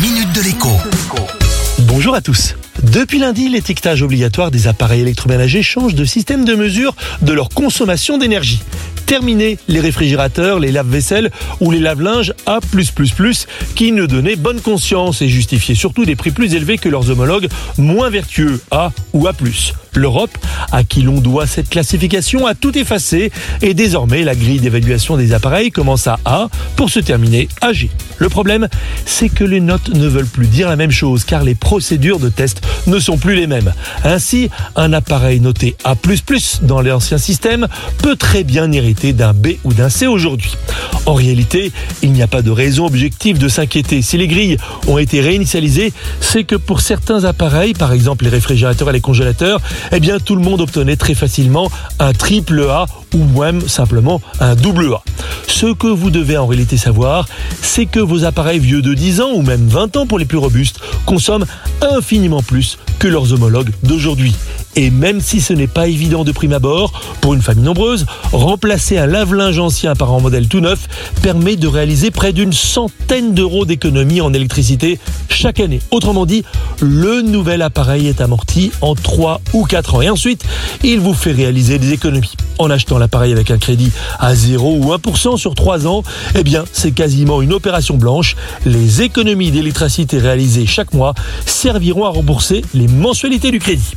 minute de l'écho. Bonjour à tous. Depuis lundi, l'étiquetage obligatoire des appareils électroménagers change de système de mesure de leur consommation d'énergie. Terminé les réfrigérateurs, les lave-vaisselle ou les lave-linges A+++, qui ne donnaient bonne conscience et justifiaient surtout des prix plus élevés que leurs homologues moins vertueux A ou A+. L'Europe, à qui l'on doit cette classification, a tout effacé et désormais la grille d'évaluation des appareils commence à A pour se terminer à G. Le problème, c'est que les notes ne veulent plus dire la même chose car les procédures de test ne sont plus les mêmes. Ainsi, un appareil noté A++ dans l'ancien système peut très bien hériter d'un B ou d'un C aujourd'hui. En réalité, il n'y a pas de raison objective de s'inquiéter. Si les grilles ont été réinitialisées, c'est que pour certains appareils, par exemple les réfrigérateurs et les congélateurs, eh bien tout le monde obtenait très facilement un triple A ou même simplement un double A. Ce que vous devez en réalité savoir, c'est que vos appareils vieux de 10 ans ou même 20 ans pour les plus robustes consomment infiniment plus que leurs homologues d'aujourd'hui. Et même si ce n'est pas évident de prime abord, pour une famille nombreuse, remplacer un lave-linge ancien par un modèle tout neuf permet de réaliser près d'une centaine d'euros d'économie en électricité chaque année. Autrement dit, le nouvel appareil est amorti en 3 ou 4 ans. Et ensuite, il vous fait réaliser des économies. En achetant l'appareil avec un crédit à 0 ou 1% sur 3 ans, eh bien, c'est quasiment une opération blanche. Les économies d'électricité réalisées chaque mois serviront à rembourser les mensualités du crédit.